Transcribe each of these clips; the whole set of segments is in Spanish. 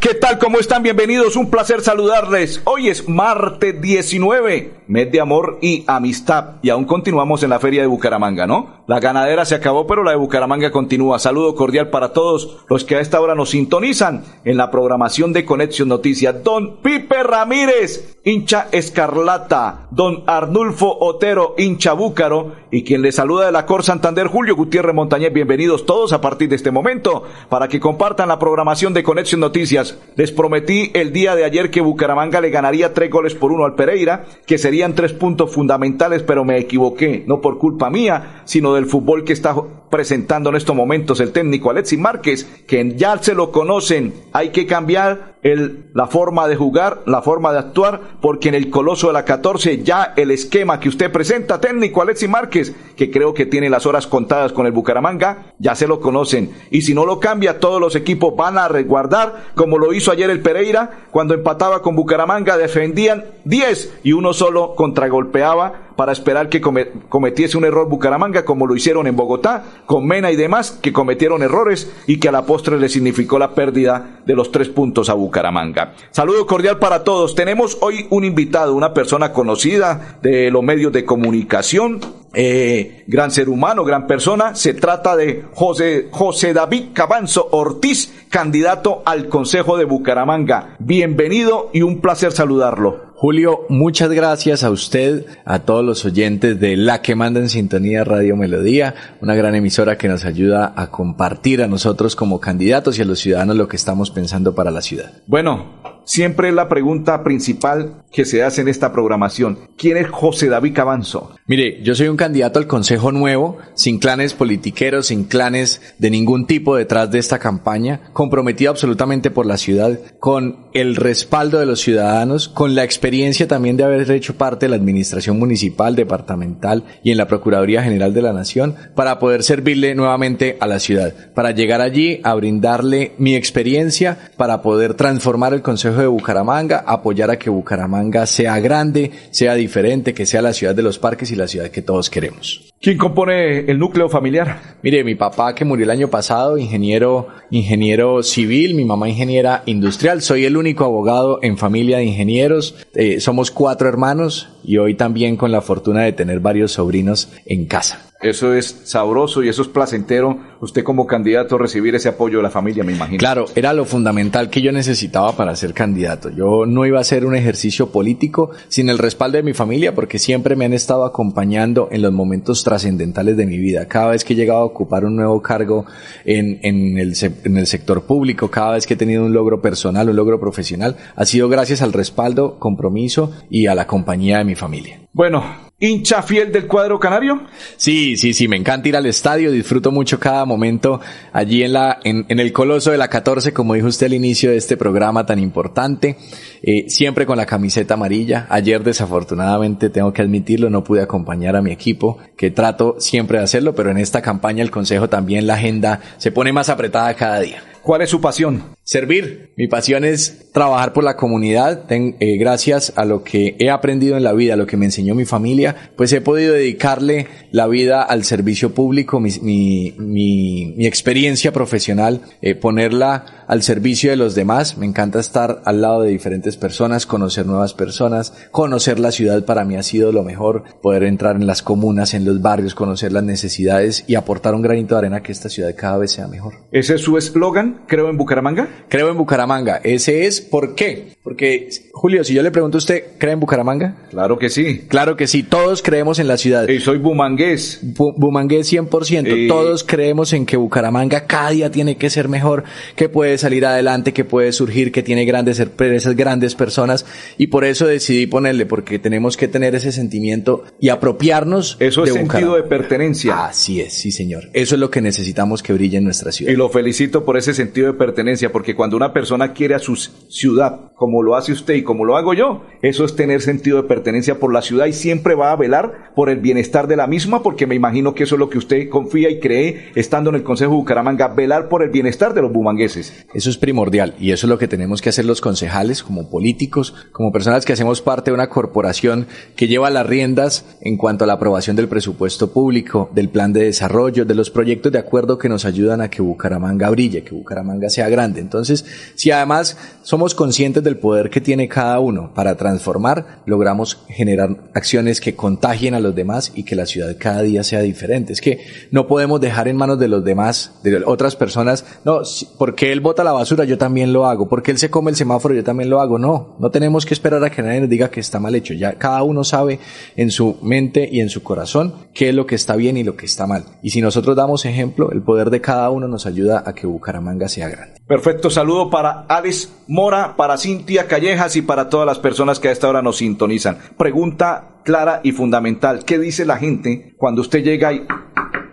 ¿Qué tal? ¿Cómo están? Bienvenidos. Un placer saludarles. Hoy es martes 19, mes de amor y amistad. Y aún continuamos en la feria de Bucaramanga, ¿no? La ganadera se acabó, pero la de Bucaramanga continúa. Saludo cordial para todos los que a esta hora nos sintonizan en la programación de Conexión Noticias. Don Pipe Ramírez, hincha escarlata. Don Arnulfo Otero, hincha búcaro. Y quien le saluda de la Cor Santander, Julio Gutiérrez Montañez. Bienvenidos todos a partir de este momento para que compartan la programación de Conexión Noticias les prometí el día de ayer que Bucaramanga le ganaría tres goles por uno al Pereira, que serían tres puntos fundamentales, pero me equivoqué, no por culpa mía, sino del fútbol que está presentando en estos momentos el técnico Alexis Márquez, que ya se lo conocen, hay que cambiar la forma de jugar, la forma de actuar, porque en el Coloso de la 14 ya el esquema que usted presenta, técnico Alexis Márquez, que creo que tiene las horas contadas con el Bucaramanga, ya se lo conocen. Y si no lo cambia, todos los equipos van a resguardar, como lo hizo ayer el Pereira, cuando empataba con Bucaramanga, defendían 10 y uno solo contragolpeaba para esperar que cometiese un error Bucaramanga, como lo hicieron en Bogotá, con Mena y demás, que cometieron errores y que a la postre le significó la pérdida de los tres puntos a Bucaramanga. Saludo cordial para todos. Tenemos hoy un invitado, una persona conocida de los medios de comunicación, eh, gran ser humano, gran persona. Se trata de José, José David Cabanzo Ortiz, candidato al Consejo de Bucaramanga. Bienvenido y un placer saludarlo. Julio, muchas gracias a usted, a todos los oyentes de La que manda en sintonía Radio Melodía, una gran emisora que nos ayuda a compartir a nosotros como candidatos y a los ciudadanos lo que estamos pensando para la ciudad. Bueno, siempre es la pregunta principal que se hace en esta programación. ¿Quién es José David Cabanzo? Mire, yo soy un candidato al Consejo Nuevo, sin clanes politiqueros, sin clanes de ningún tipo detrás de esta campaña, comprometido absolutamente por la ciudad, con el respaldo de los ciudadanos, con la experiencia también de haber hecho parte de la administración municipal, departamental y en la Procuraduría General de la Nación, para poder servirle nuevamente a la ciudad, para llegar allí a brindarle mi experiencia, para poder transformar el Consejo de Bucaramanga, apoyar a que Bucaramanga sea grande, sea diferente, que sea la ciudad de los parques y la ciudad que todos queremos. ¿Quién compone el núcleo familiar? Mire, mi papá que murió el año pasado, ingeniero, ingeniero civil, mi mamá ingeniera industrial. Soy el único abogado en familia de ingenieros. Eh, somos cuatro hermanos y hoy también con la fortuna de tener varios sobrinos en casa. Eso es sabroso y eso es placentero. Usted como candidato recibir ese apoyo de la familia, me imagino. Claro, era lo fundamental que yo necesitaba para ser candidato. Yo no iba a hacer un ejercicio político sin el respaldo de mi familia porque siempre me han estado acompañando en los momentos trascendentales de mi vida. Cada vez que he llegado a ocupar un nuevo cargo en, en, el, en el sector público, cada vez que he tenido un logro personal, un logro profesional, ha sido gracias al respaldo, compromiso y a la compañía de mi familia. Bueno, hincha fiel del cuadro canario? Sí, sí, sí, me encanta ir al estadio, disfruto mucho cada momento allí en la, en, en el coloso de la 14, como dijo usted al inicio de este programa tan importante, eh, siempre con la camiseta amarilla. Ayer desafortunadamente, tengo que admitirlo, no pude acompañar a mi equipo, que trato siempre de hacerlo, pero en esta campaña el consejo también la agenda se pone más apretada cada día. ¿Cuál es su pasión? Servir. Mi pasión es trabajar por la comunidad. eh, gracias a lo que he aprendido en la vida, a lo que me enseñó mi familia, pues he podido dedicarle la vida al servicio público, mi, mi, mi, experiencia profesional, eh, ponerla al servicio de los demás. Me encanta estar al lado de diferentes personas, conocer nuevas personas, conocer la ciudad para mí ha sido lo mejor, poder entrar en las comunas, en los barrios, conocer las necesidades y aportar un granito de arena que esta ciudad cada vez sea mejor. ¿Ese es su eslogan? Creo en Bucaramanga. Creo en Bucaramanga. Ese es ¿por qué? Porque, Julio, si yo le pregunto a usted, ¿cree en Bucaramanga? Claro que sí. Claro que sí. Todos creemos en la ciudad. Y soy bumangués. Bu bumangués 100%. Eh. Todos creemos en que Bucaramanga cada día tiene que ser mejor, que puede salir adelante, que puede surgir, que tiene grandes empresas, grandes personas. Y por eso decidí ponerle, porque tenemos que tener ese sentimiento y apropiarnos Eso es de sentido de pertenencia. Así es, sí señor. Eso es lo que necesitamos que brille en nuestra ciudad. Y lo felicito por ese sentido de pertenencia, porque cuando una persona quiere a su ciudad, como lo hace usted y como lo hago yo, eso es tener sentido de pertenencia por la ciudad y siempre va a velar por el bienestar de la misma, porque me imagino que eso es lo que usted confía y cree estando en el Consejo de Bucaramanga, velar por el bienestar de los bumangueses. Eso es primordial y eso es lo que tenemos que hacer los concejales como políticos, como personas que hacemos parte de una corporación que lleva las riendas en cuanto a la aprobación del presupuesto público, del plan de desarrollo, de los proyectos de acuerdo que nos ayudan a que Bucaramanga brille, que Bucaramanga sea grande. Entonces, si además somos conscientes del poder que tiene cada uno para transformar, logramos generar acciones que contagien a los demás y que la ciudad cada día sea diferente. Es que no podemos dejar en manos de los demás, de otras personas, no, porque él bota la basura, yo también lo hago, porque él se come el semáforo, yo también lo hago. No, no tenemos que esperar a que nadie nos diga que está mal hecho. Ya cada uno sabe en su mente y en su corazón qué es lo que está bien y lo que está mal. Y si nosotros damos ejemplo, el poder de cada uno nos ayuda a que Bucaramanga sea grande. Perfecto, saludo para Alex Mora, para Cintia Callejas y para todas las personas que a esta hora nos sintonizan. Pregunta clara y fundamental, ¿qué dice la gente cuando usted llega y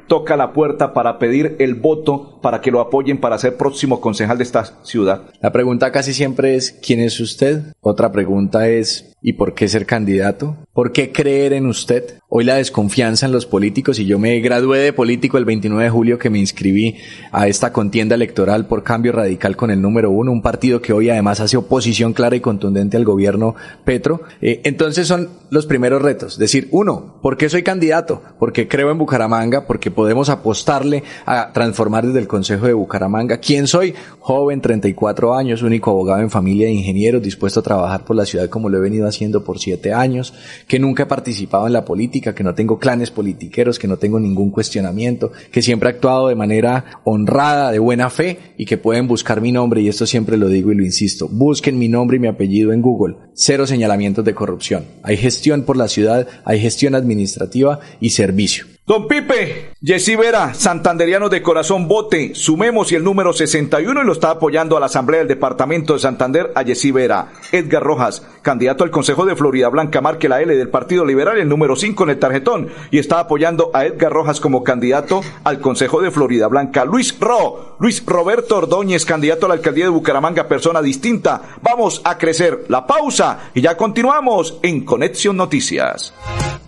toca la puerta para pedir el voto para que lo apoyen para ser próximo concejal de esta ciudad? La pregunta casi siempre es ¿quién es usted? Otra pregunta es ¿y por qué ser candidato? ¿Por qué creer en usted? Hoy la desconfianza en los políticos y yo me gradué de político el 29 de julio que me inscribí a esta contienda electoral por cambio radical con el número uno, un partido que hoy además hace oposición clara y contundente al gobierno Petro. Eh, entonces son los primeros retos. Decir, uno, ¿por qué soy candidato? Porque creo en Bucaramanga, porque podemos apostarle a transformar desde el Consejo de Bucaramanga. ¿Quién soy? Joven, 34 años, único abogado en familia de ingenieros, dispuesto a trabajar por la ciudad como lo he venido haciendo por siete años, que nunca he participado en la política que no tengo clanes politiqueros, que no tengo ningún cuestionamiento, que siempre he actuado de manera honrada, de buena fe y que pueden buscar mi nombre y esto siempre lo digo y lo insisto. Busquen mi nombre y mi apellido en Google. Cero señalamientos de corrupción. Hay gestión por la ciudad, hay gestión administrativa y servicio. Don Pipe, Jessy Vera, santanderiano de corazón, vote, sumemos y el número 61 y lo está apoyando a la Asamblea del Departamento de Santander a Jessy Vera. Edgar Rojas, candidato al Consejo de Florida Blanca, marque la L del Partido Liberal, el número 5 en el tarjetón y está apoyando a Edgar Rojas como candidato al Consejo de Florida Blanca. Luis Ro, Luis Roberto Ordóñez, candidato a la alcaldía de Bucaramanga, persona distinta. Vamos a crecer. La pausa y ya continuamos en Conexión Noticias.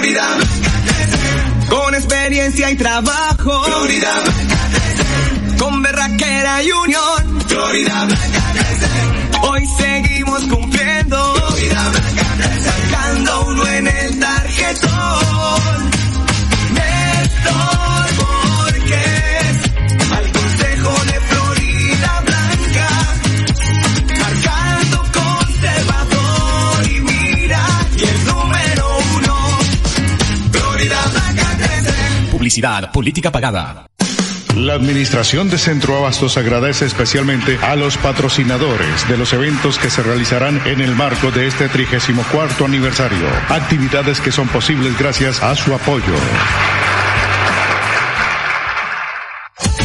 Florida con experiencia y trabajo. Florida con berraquera y unión. Florida Hoy seguimos cumpliendo. Florida sacando uno en el tarjetón. Néstor Política pagada. La Administración de Centro Abastos agradece especialmente a los patrocinadores de los eventos que se realizarán en el marco de este 34 aniversario. Actividades que son posibles gracias a su apoyo.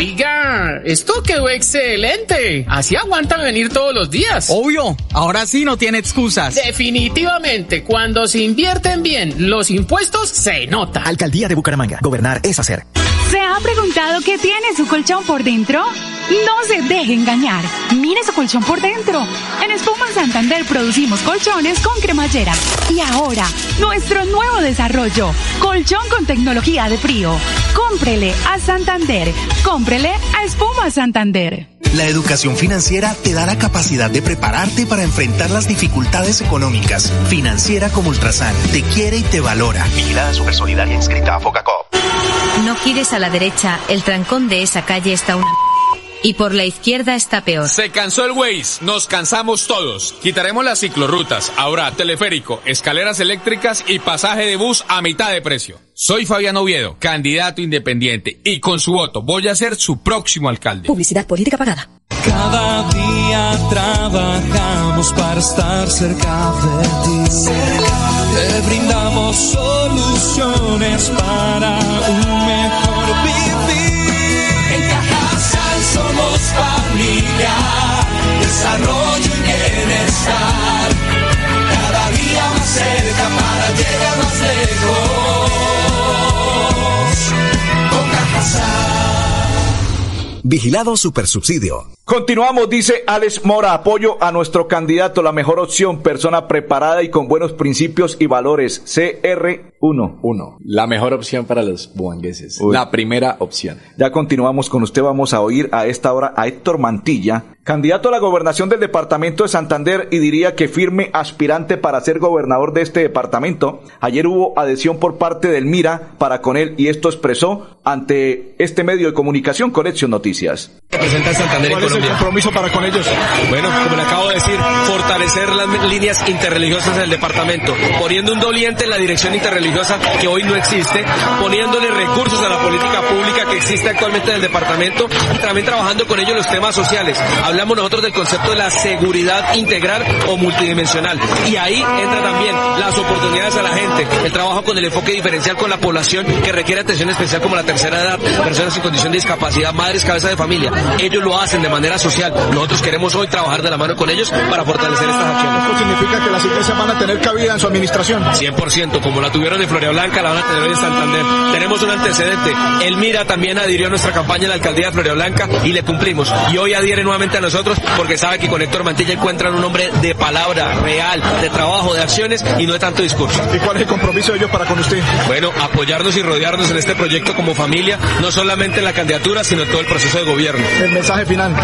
Oiga, esto quedó excelente. Así aguantan venir todos los días. Obvio, ahora sí no tiene excusas. Definitivamente, cuando se invierten bien los impuestos, se nota. Alcaldía de Bucaramanga. Gobernar es hacer. ¿Se ha preguntado qué tiene su colchón por dentro? No se deje engañar. Mire su colchón por dentro. En Espuma Santander producimos colchones con cremallera. Y ahora, nuestro nuevo desarrollo. Colchón con tecnología de frío. Cómprele a Santander. Cómprele a Espuma Santander. La educación financiera te da la capacidad de prepararte para enfrentar las dificultades económicas. Financiera como Ultrasan te quiere y te valora. Vigilada Supersolidaria inscrita a Focacop. No gires a la derecha, el trancón de esa calle está una... Y por la izquierda está peor. Se cansó el Waze, nos cansamos todos. Quitaremos las ciclorrutas, ahora teleférico, escaleras eléctricas y pasaje de bus a mitad de precio. Soy Fabián Oviedo, candidato independiente, y con su voto voy a ser su próximo alcalde. Publicidad política pagada. Cada día trabajamos para estar cerca de ti. Te brindamos soluciones para un desarrollo y bienestar. Cada día más cerca para llegar más lejos. Con. Vigilado Supersubsidio. Continuamos, dice Alex Mora, apoyo a nuestro candidato, la mejor opción, persona preparada y con buenos principios y valores, CR1. Uno, la mejor opción para los buangueses. La primera opción. Ya continuamos con usted, vamos a oír a esta hora a Héctor Mantilla, candidato a la gobernación del departamento de Santander y diría que firme aspirante para ser gobernador de este departamento. Ayer hubo adhesión por parte del Mira para con él y esto expresó ante este medio de comunicación Conexión Noticias. representa Santander ¿Cuál es el compromiso para con ellos? Bueno, como le acabo de decir, fortalecer las líneas interreligiosas del departamento, poniendo un doliente en la dirección interreligiosa que hoy no existe, poniéndole recursos a la política pública que existe actualmente en el departamento y también trabajando con ellos los temas sociales. Hablamos nosotros del concepto de la seguridad integral o multidimensional y ahí entra también las oportunidades a la gente, el trabajo con el enfoque diferencial con la población que requiere atención especial como la tercera edad, personas en condición de discapacidad, madres, cabeza de familia. Ellos lo hacen de manera social. Nosotros queremos hoy trabajar de la mano con ellos para fortalecer estas acciones. ¿Esto significa que las iglesias van a tener cabida en su administración? 100%, como la tuvieron en Floria Blanca, la van a tener hoy en Santander. Tenemos un antecedente. El Mira también adhirió a nuestra campaña en la alcaldía de Floria Blanca y le cumplimos. Y hoy adhiere nuevamente a nosotros porque sabe que con Héctor Mantilla encuentran un hombre de palabra real, de trabajo, de acciones y no de tanto discurso. ¿Y cuál es el compromiso de ellos para con usted? Bueno, apoyarnos y rodearnos en este proyecto como familia, no solamente en la candidatura, sino en todo el proceso de gobierno. El mensaje final.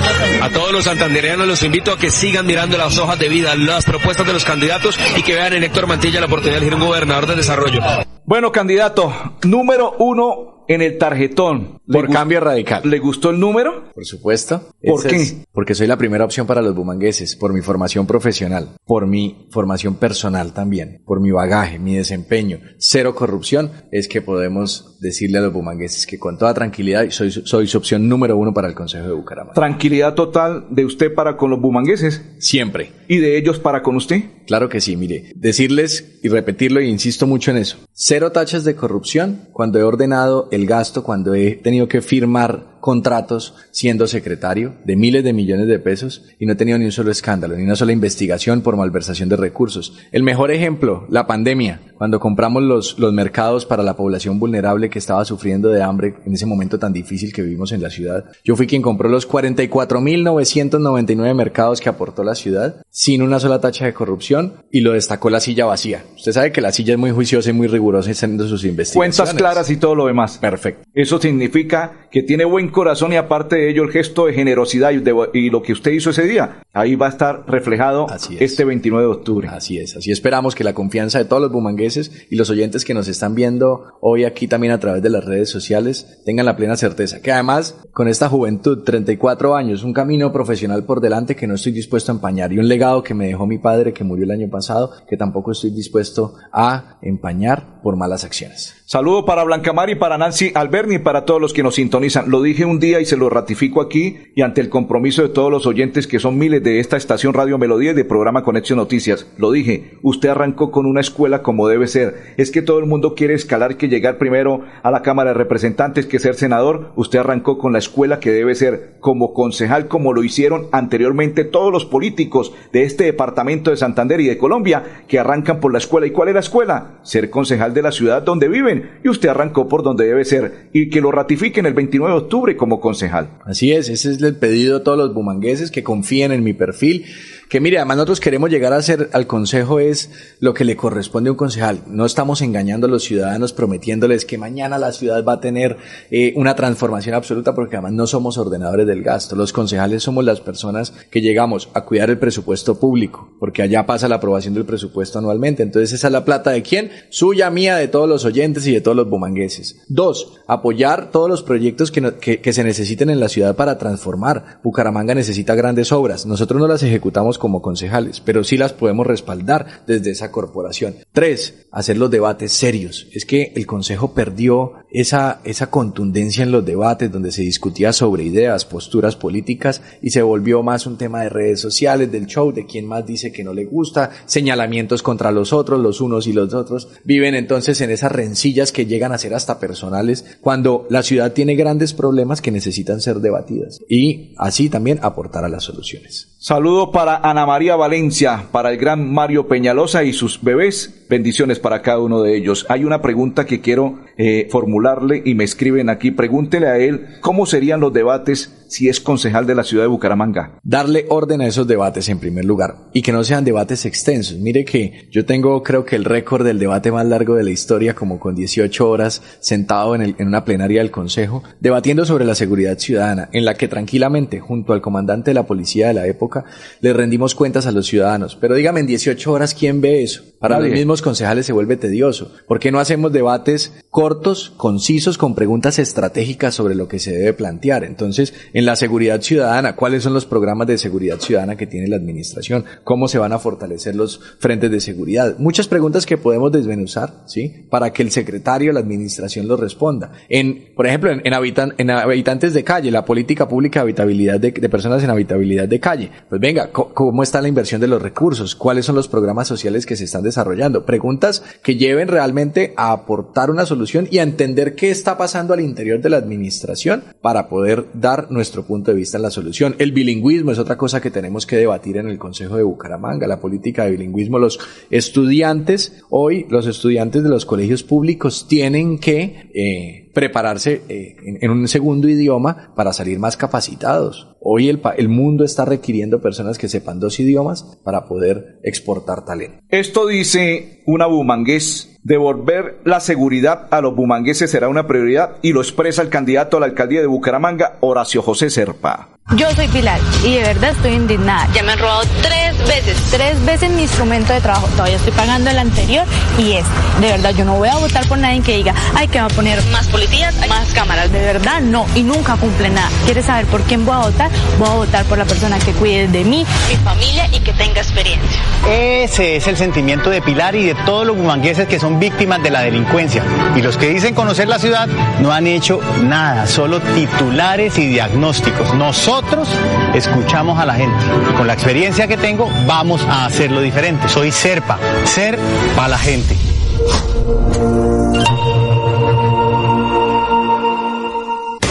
A todos los santandereanos los invito a que sigan mirando las hojas de vida, las propuestas de los candidatos y que vean en Héctor Mantilla la oportunidad de elegir un gobernador de desarrollo. Bueno, candidato, número uno en el tarjetón. ¿Le Por cambio radical. ¿Le gustó el número? Por supuesto. ¿Por Ese qué? es porque soy la primera opción para los bumangueses, por mi formación profesional, por mi formación personal también, por mi bagaje, mi desempeño, cero corrupción, es que podemos decirle a los bumangueses que con toda tranquilidad soy, soy su opción número uno para el Consejo de Bucaramanga. Tranquilidad total de usted para con los bumangueses Siempre. y de ellos para con usted. Claro que sí, mire, decirles y repetirlo y insisto mucho en eso. Cero tachas de corrupción cuando he ordenado el gasto, cuando he tenido que firmar contratos siendo secretario de miles de millones de pesos y no he tenido ni un solo escándalo, ni una sola investigación por malversación de recursos. El mejor ejemplo, la pandemia, cuando compramos los, los mercados para la población vulnerable que estaba sufriendo de hambre en ese momento tan difícil que vivimos en la ciudad. Yo fui quien compró los 44.999 mercados que aportó la ciudad sin una sola tacha de corrupción y lo destacó la silla vacía. Usted sabe que la silla es muy juiciosa y muy rigurosa haciendo sus investigaciones. Cuentas claras y todo lo demás. Perfecto. Eso significa que tiene buen corazón y aparte de ello el gesto de generosidad y, de- y lo que usted hizo ese día, ahí va a estar reflejado este 29 de octubre. Así es, así esperamos que la confianza de todos los bumangueses y los oyentes que nos están viendo hoy aquí también a través de las redes sociales tengan la plena certeza que además con esta juventud, 34 años, un camino profesional por delante que no estoy dispuesto a empañar y un legado que me dejó mi padre que murió el año pasado que tampoco estoy dispuesto a empañar por malas acciones. Saludo para Blancamar y para Nancy Alberni y para todos los que nos sintonizan. Lo dije un día y se lo ratifico aquí y ante el compromiso de todos los oyentes que son miles de esta estación Radio Melodía y de programa Conexión Noticias. Lo dije, usted arrancó con una escuela como debe ser. Es que todo el mundo quiere escalar que llegar primero a la Cámara de Representantes que ser senador. Usted arrancó con la escuela que debe ser como concejal como lo hicieron anteriormente todos los políticos de este departamento de Santander y de Colombia que arrancan por la escuela. ¿Y cuál es la escuela? Ser concejal de la ciudad donde viven y usted arrancó por donde debe ser y que lo ratifiquen el 29 de octubre como concejal. Así es, ese es el pedido de todos los bumangueses que confíen en mi perfil. Que mire, además nosotros queremos llegar a ser al consejo es lo que le corresponde a un concejal. No estamos engañando a los ciudadanos prometiéndoles que mañana la ciudad va a tener eh, una transformación absoluta porque además no somos ordenadores del gasto. Los concejales somos las personas que llegamos a cuidar el presupuesto público porque allá pasa la aprobación del presupuesto anualmente. Entonces esa es la plata de quién? Suya, mía, de todos los oyentes y de todos los bumangueses. Dos, apoyar todos los proyectos que, no- que, que se necesiten en la ciudad para transformar. Bucaramanga necesita grandes obras. Nosotros no las ejecutamos como concejales, pero sí las podemos respaldar desde esa corporación. Tres, hacer los debates serios. Es que el consejo perdió esa, esa contundencia en los debates donde se discutía sobre ideas, posturas políticas y se volvió más un tema de redes sociales, del show, de quién más dice que no le gusta, señalamientos contra los otros, los unos y los otros. Viven entonces en esas rencillas que llegan a ser hasta personales cuando la ciudad tiene grandes problemas que necesitan ser debatidas y así también aportar a las soluciones. Saludo para Ana María Valencia, para el gran Mario Peñalosa y sus bebés. Bendiciones para cada uno de ellos. Hay una pregunta que quiero eh, formularle y me escriben aquí. Pregúntele a él cómo serían los debates si es concejal de la ciudad de Bucaramanga. darle orden a esos debates en primer lugar y que no sean debates extensos. Mire que yo tengo creo que el récord del debate más largo de la historia como con 18 horas sentado en, el- en una plenaria del Consejo debatiendo sobre la seguridad ciudadana en la que tranquilamente junto al comandante de la policía de la época le rendimos cuentas a los ciudadanos. Pero dígame en 18 horas quién ve eso. Para Nadie. los concejales se vuelve tedioso. ¿Por qué no hacemos debates cortos, concisos, con preguntas estratégicas sobre lo que se debe plantear? Entonces, en la seguridad ciudadana, ¿cuáles son los programas de seguridad ciudadana que tiene la administración? ¿Cómo se van a fortalecer los frentes de seguridad? Muchas preguntas que podemos desmenuzar, ¿sí? Para que el secretario la administración lo responda. En, por ejemplo, en, en en habitantes de calle, la política pública de habitabilidad de, personas en habitabilidad de calle. Pues venga, ¿cómo está la inversión de los recursos? ¿Cuáles son los programas sociales que se están desarrollando? Preguntas que lleven realmente a aportar una solución y a entender qué está pasando al interior de la administración para poder dar nuestro punto de vista en la solución. El bilingüismo es otra cosa que tenemos que debatir en el Consejo de Bucaramanga, la política de bilingüismo. Los estudiantes, hoy los estudiantes de los colegios públicos tienen que eh, prepararse eh, en, un segundo idioma para salir más capacitados. Hoy el, el mundo está requiriendo personas que sepan dos idiomas para poder exportar talento. Esto dice una bumangués. Devolver la seguridad a los bumangueses será una prioridad y lo expresa el candidato a la alcaldía de Bucaramanga, Horacio José Serpa. Yo soy Pilar y de verdad estoy indignada. Ya me han robado tres veces, tres veces mi instrumento de trabajo. Todavía estoy pagando el anterior y este. De verdad, yo no voy a votar por nadie que diga, ay, que va a poner más policías, más cámaras. De verdad, no. Y nunca cumple nada. ¿Quieres saber por quién voy a votar? Voy a votar por la persona que cuide de mí, mi familia y que tenga experiencia. Ese es el sentimiento de Pilar y de todos los bumangueses que son víctimas de la delincuencia. Y los que dicen conocer la ciudad no han hecho nada, solo titulares y diagnósticos. Nosotros escuchamos a la gente. Con la experiencia que tengo, vamos a hacerlo diferente. Soy Serpa, ser para la gente.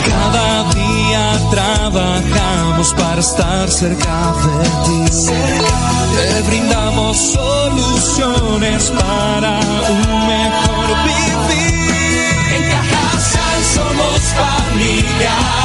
Cada día trabajamos para estar cerca de ti. Te brindamos soluciones para un mejor vivir. En Cajasal somos familia,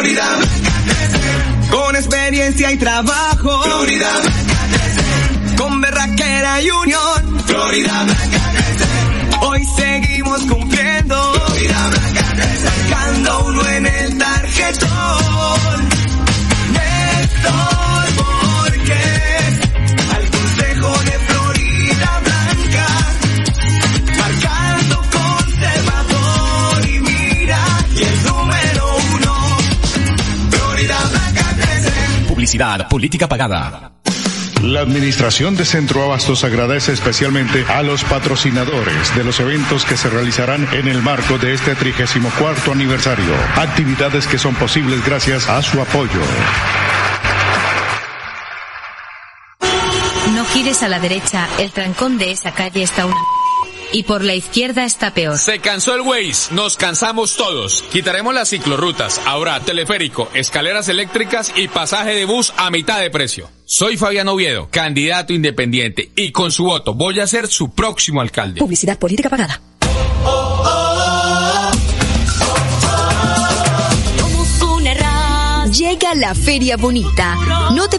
Florida Blanca crece. Con experiencia y trabajo. Florida Blanca crece. Con berraquera y unión. Florida Blanca crece. Hoy seguimos cumpliendo. Florida política pagada. La Administración de Centro Abastos agradece especialmente a los patrocinadores de los eventos que se realizarán en el marco de este 34 aniversario. Actividades que son posibles gracias a su apoyo. No gires a la derecha, el trancón de esa calle está una... Y por la izquierda está peor. Se cansó el Waze, nos cansamos todos. Quitaremos las ciclorrutas, ahora teleférico, escaleras eléctricas y pasaje de bus a mitad de precio. Soy Fabián Oviedo, candidato independiente, y con su voto voy a ser su próximo alcalde. Publicidad política pagada. Llega la Feria Bonita. No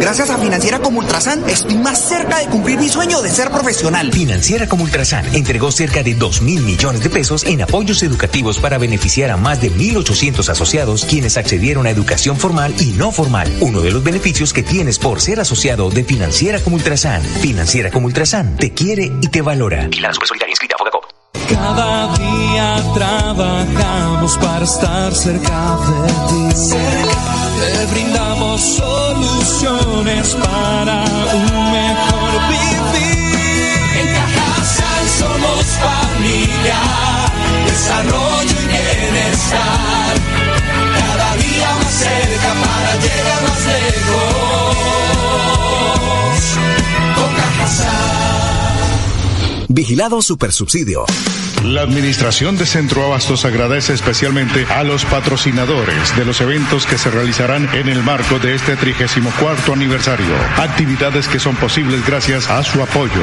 Gracias a Financiera como Ultrasan estoy más cerca de cumplir mi sueño de ser profesional. Financiera como Ultrasan entregó cerca de 2 mil millones de pesos en apoyos educativos para beneficiar a más de 1.800 asociados quienes accedieron a educación formal y no formal. Uno de los beneficios que tienes por ser asociado de Financiera como Ultrasan. Financiera como Ultrasan te quiere y te valora. Y la Solidaria inscrita a Fogacop. Cada día trabajamos para estar cerca de ti. Te brindamos soluciones para un mejor vivir. En Cajasal somos familia, desarrollo y bienestar. Vigilado Supersubsidio. La Administración de Centro Abastos agradece especialmente a los patrocinadores de los eventos que se realizarán en el marco de este 34 aniversario. Actividades que son posibles gracias a su apoyo.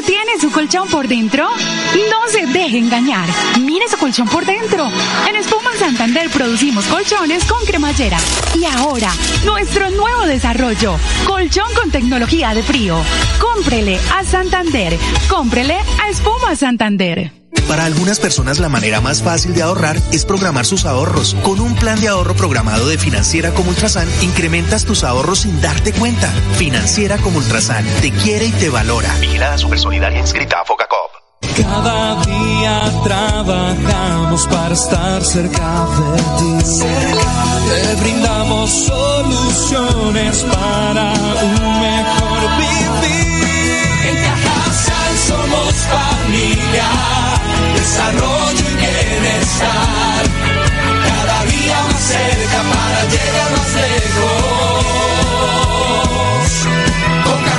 ¿Se ha preguntado qué tiene su colchón por dentro? No se deje engañar. Mire su colchón por dentro. En Espuma Santander producimos colchones con cremallera. Y ahora, nuestro nuevo desarrollo. Colchón con tecnología de frío. Cómprele a Santander. Cómprele a Espuma Santander. Para algunas personas la manera más fácil de ahorrar es programar sus ahorros. Con un plan de ahorro programado de Financiera como Ultrasan, incrementas tus ahorros sin darte cuenta. Financiera como Ultrasan te quiere y te valora. Vigilada Supersolidaria inscrita a Fogacop. Cada día trabajamos para estar cerca de ti. Te brindamos soluciones para un mejor vivir. En Cajasal somos familia, desarrollo y bienestar. Cada día más cerca para llegar más lejos. Con.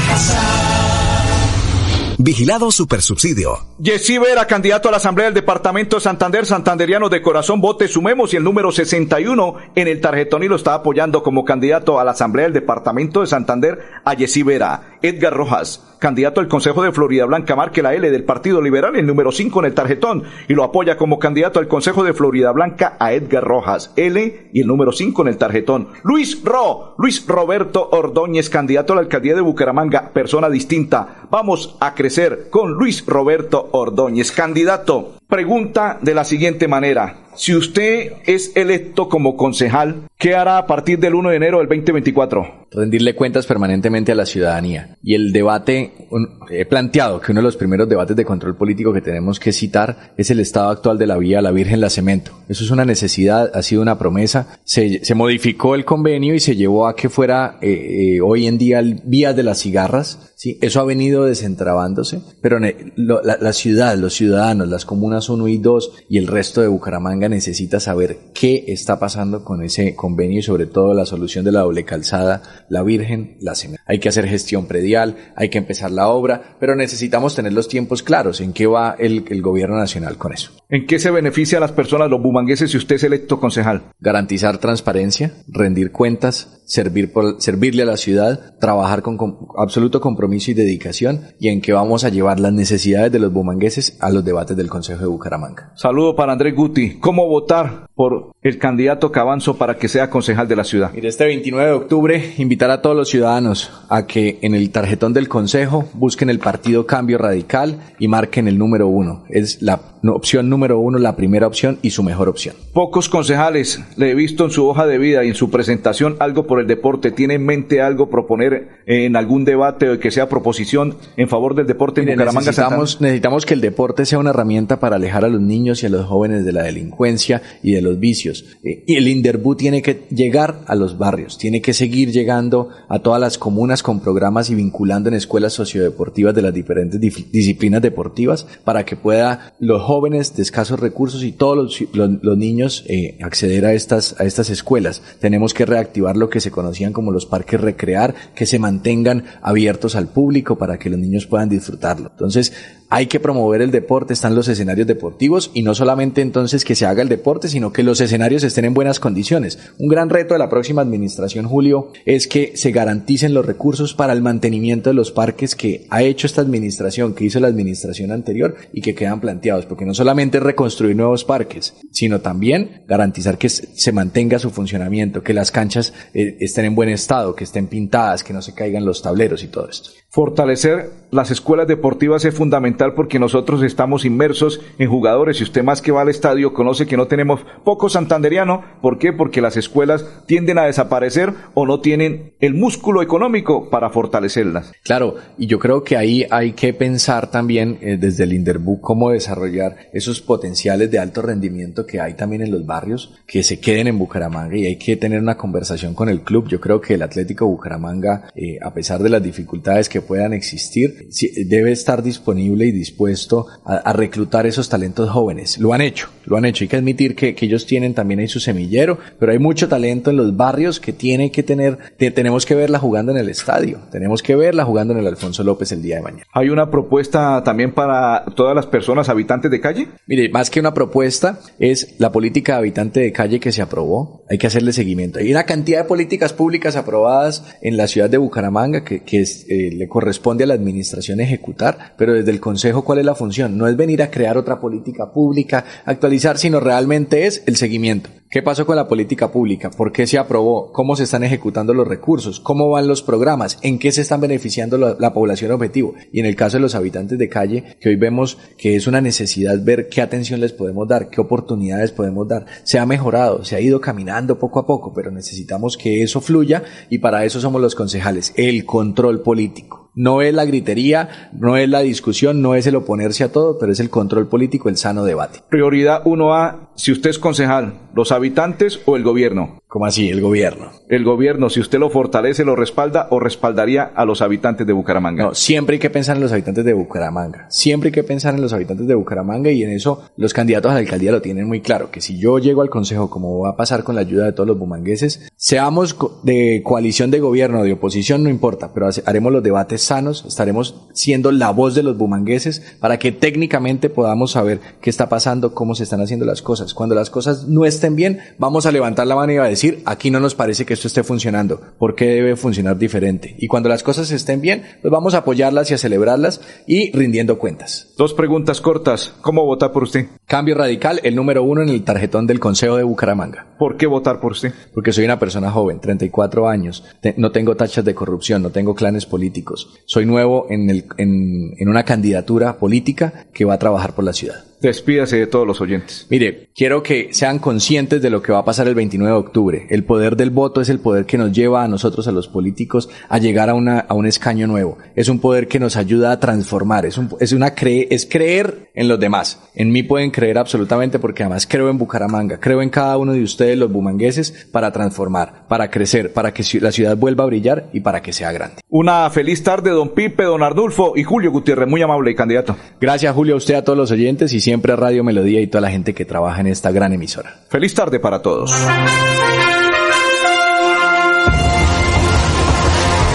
Vigilado Supersubsidio. Yesí Vera, candidato a la Asamblea del Departamento de Santander, santanderiano de corazón, vote, sumemos y el número 61 en el tarjetón y lo está apoyando como candidato a la Asamblea del Departamento de Santander a Yesí Vera. Edgar Rojas. Candidato al Consejo de Florida Blanca, marque la L del Partido Liberal, el número 5 en el tarjetón, y lo apoya como candidato al Consejo de Florida Blanca a Edgar Rojas. L y el número 5 en el tarjetón. Luis Ro, Luis Roberto Ordóñez, candidato a la alcaldía de Bucaramanga, persona distinta. Vamos a crecer con Luis Roberto Ordóñez, candidato. Pregunta de la siguiente manera. Si usted es electo como concejal, ¿qué hará a partir del 1 de enero del 2024? rendirle cuentas permanentemente a la ciudadanía. Y el debate, un- he planteado que uno de los primeros debates de control político que tenemos que citar es el estado actual de la vía La Virgen La Cemento. Eso es una necesidad, ha sido una promesa. Se, modificó el convenio y se llevó a que fuera eh, eh, hoy en día el vías de las cigarras. Sí, eso ha venido desentrabándose, pero lo- la ciudad, los ciudadanos, las comunas 1 y 2 y el resto de Bucaramanga necesita saber qué está pasando con ese convenio y sobre todo la solución de la doble calzada, la Virgen, la Cemento. Hay que hacer gestión predial, hay que empezar la obra, pero necesitamos tener los tiempos claros en qué va el, el gobierno nacional con eso. ¿En qué se beneficia a las personas, los bumangueses, si usted es electo concejal? Garantizar transparencia, rendir cuentas, servir por, servirle a la ciudad, trabajar con, com- absoluto compromiso y dedicación y en que vamos a llevar las necesidades de los bumangueses a los debates del Consejo de Bucaramanga. Saludo para Andrés Guti. ¿Cómo votar por el candidato Cabanzo para que sea concejal de la ciudad? Mire, este 29 de octubre invitar a todos los ciudadanos a que en el tarjetón del Consejo busquen el partido Cambio Radical y marquen el número uno. Es la no- opción número uno, la primera opción y su mejor opción. Pocos concejales le he visto en su hoja de vida y en su presentación algo por el deporte. ¿Tiene en mente algo proponer en algún debate o que sea proposición en favor del deporte en Bucaramanga? Necesitamos, necesitamos que el deporte sea una herramienta para alejar a los niños y a los jóvenes de la delincuencia y de los vicios. Eh, y el Inderbú tiene que llegar a los barrios, tiene que seguir llegando a todas las comunas con programas y vinculando en escuelas sociodeportivas de las diferentes dif- disciplinas deportivas para que pueda los jóvenes de escasos recursos y todos los, los- los niños eh, acceder a estas, a estas escuelas. Tenemos que reactivar lo que se conocían como los parques recrear, que se mantengan abiertos al público para que los niños puedan disfrutarlo. Entonces, hay que promover el deporte, están los escenarios deportivos y no solamente entonces que se haga el deporte, sino que los escenarios estén en buenas condiciones. Un gran reto de la próxima administración, Julio, es que se garanticen los recursos para el mantenimiento de los parques que ha hecho esta administración, que hizo la administración anterior y que quedan planteados, porque no solamente es reconstruir nuevos parques, sino también garantizar que se mantenga su funcionamiento, que las canchas eh, estén en buen estado, que estén pintadas, que no se caigan los tableros y todo esto. Fortalecer las escuelas deportivas es fundamental porque nosotros estamos inmersos en jugadores y usted más que va al estadio conoce que no tenemos poco santanderiano. ¿Por qué? Porque las escuelas tienden a desaparecer o no tienen el músculo económico para fortalecerlas. Claro, y yo creo que ahí hay que pensar también eh, desde el Inderbu cómo desarrollar esos potenciales de alto rendimiento que hay también en los barrios, que se queden en Bucaramanga y hay que tener una conversación con el club. Yo creo que el Atlético Bucaramanga, eh, a pesar de las dificultades que puedan existir, debe estar disponible dispuesto a, a reclutar esos talentos jóvenes. Lo han hecho, lo han hecho. Hay que admitir que, que ellos tienen también ahí su semillero, pero hay mucho talento en los barrios que tiene que tener, te- tenemos que verla jugando en el estadio, tenemos que verla jugando en el Alfonso López el día de mañana. ¿Hay una propuesta también para todas las personas habitantes de calle? Mire, más que una propuesta, es la política de habitante de calle que se aprobó. Hay que hacerle seguimiento. Hay una cantidad de políticas públicas aprobadas en la ciudad de Bucaramanga que, que es, eh, le corresponde a la administración ejecutar, pero desde el Consejo, ¿cuál es la función? No es venir a crear otra política pública, actualizar, sino realmente es el seguimiento. ¿Qué pasó con la política pública? ¿Por qué se aprobó? ¿Cómo se están ejecutando los recursos? ¿Cómo van los programas? ¿En qué se están beneficiando la, la población objetivo? Y en el caso de los habitantes de calle, que hoy vemos que es una necesidad ver qué atención les podemos dar, qué oportunidades podemos dar. Se ha mejorado, se ha ido caminando poco a poco, pero necesitamos que eso fluya y para eso somos los concejales, el control político. No es la gritería, no es la discusión, no es el oponerse a todo, pero es el control político, el sano debate. Prioridad 1A, si usted es concejal, los habitantes o el gobierno. ¿Cómo así? El gobierno. El gobierno, si usted lo fortalece, lo respalda o respaldaría a los habitantes de Bucaramanga. No, siempre hay que pensar en los habitantes de Bucaramanga. Siempre hay que pensar en los habitantes de Bucaramanga y en eso los candidatos a la alcaldía lo tienen muy claro, que si yo llego al consejo, como va a pasar con la ayuda de todos los bumangueses, seamos de coalición de gobierno o de oposición, no importa, pero haremos los debates sanos, estaremos siendo la voz de los bumangueses para que técnicamente podamos saber qué está pasando, cómo se están haciendo las cosas. Cuando las cosas no estén bien, vamos a levantar la mano y a decir decir, aquí no nos parece que esto esté funcionando, ¿por qué debe funcionar diferente? Y cuando las cosas estén bien, pues vamos a apoyarlas y a celebrarlas y rindiendo cuentas. Dos preguntas cortas. ¿Cómo votar por usted? Cambio radical, el número uno en el tarjetón del Consejo de Bucaramanga. ¿Por qué votar por usted? Porque soy una persona joven, 34 años, te- no tengo tachas de corrupción, no tengo clanes políticos. Soy nuevo en, el, en, en una candidatura política que va a trabajar por la ciudad. Despídase de todos los oyentes. Mire, quiero que sean conscientes de lo que va a pasar el 29 de octubre. El poder del voto es el poder que nos lleva a nosotros, a los políticos, a llegar a, una, a un escaño nuevo. Es un poder que nos ayuda a transformar. Es, un, es, una cre- es creer en los demás. En mí pueden creer absolutamente porque además creo en Bucaramanga. Creo en cada uno de ustedes, los bumangueses, para transformar, para crecer, para que la ciudad vuelva a brillar y para que sea grande. Una feliz tarde, don Pipe, don Ardulfo y Julio Gutiérrez. Muy amable candidato. Gracias, Julio, a usted, a todos los oyentes y siempre a Radio Melodía y toda la gente que trabaja en esta gran emisora. Feliz tarde para todos.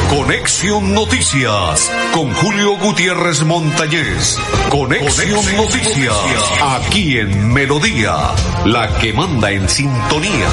Conexión Noticias con Julio Gutiérrez Montañez. Conexión, Noticias aquí en Melodía, la que manda en sintonía.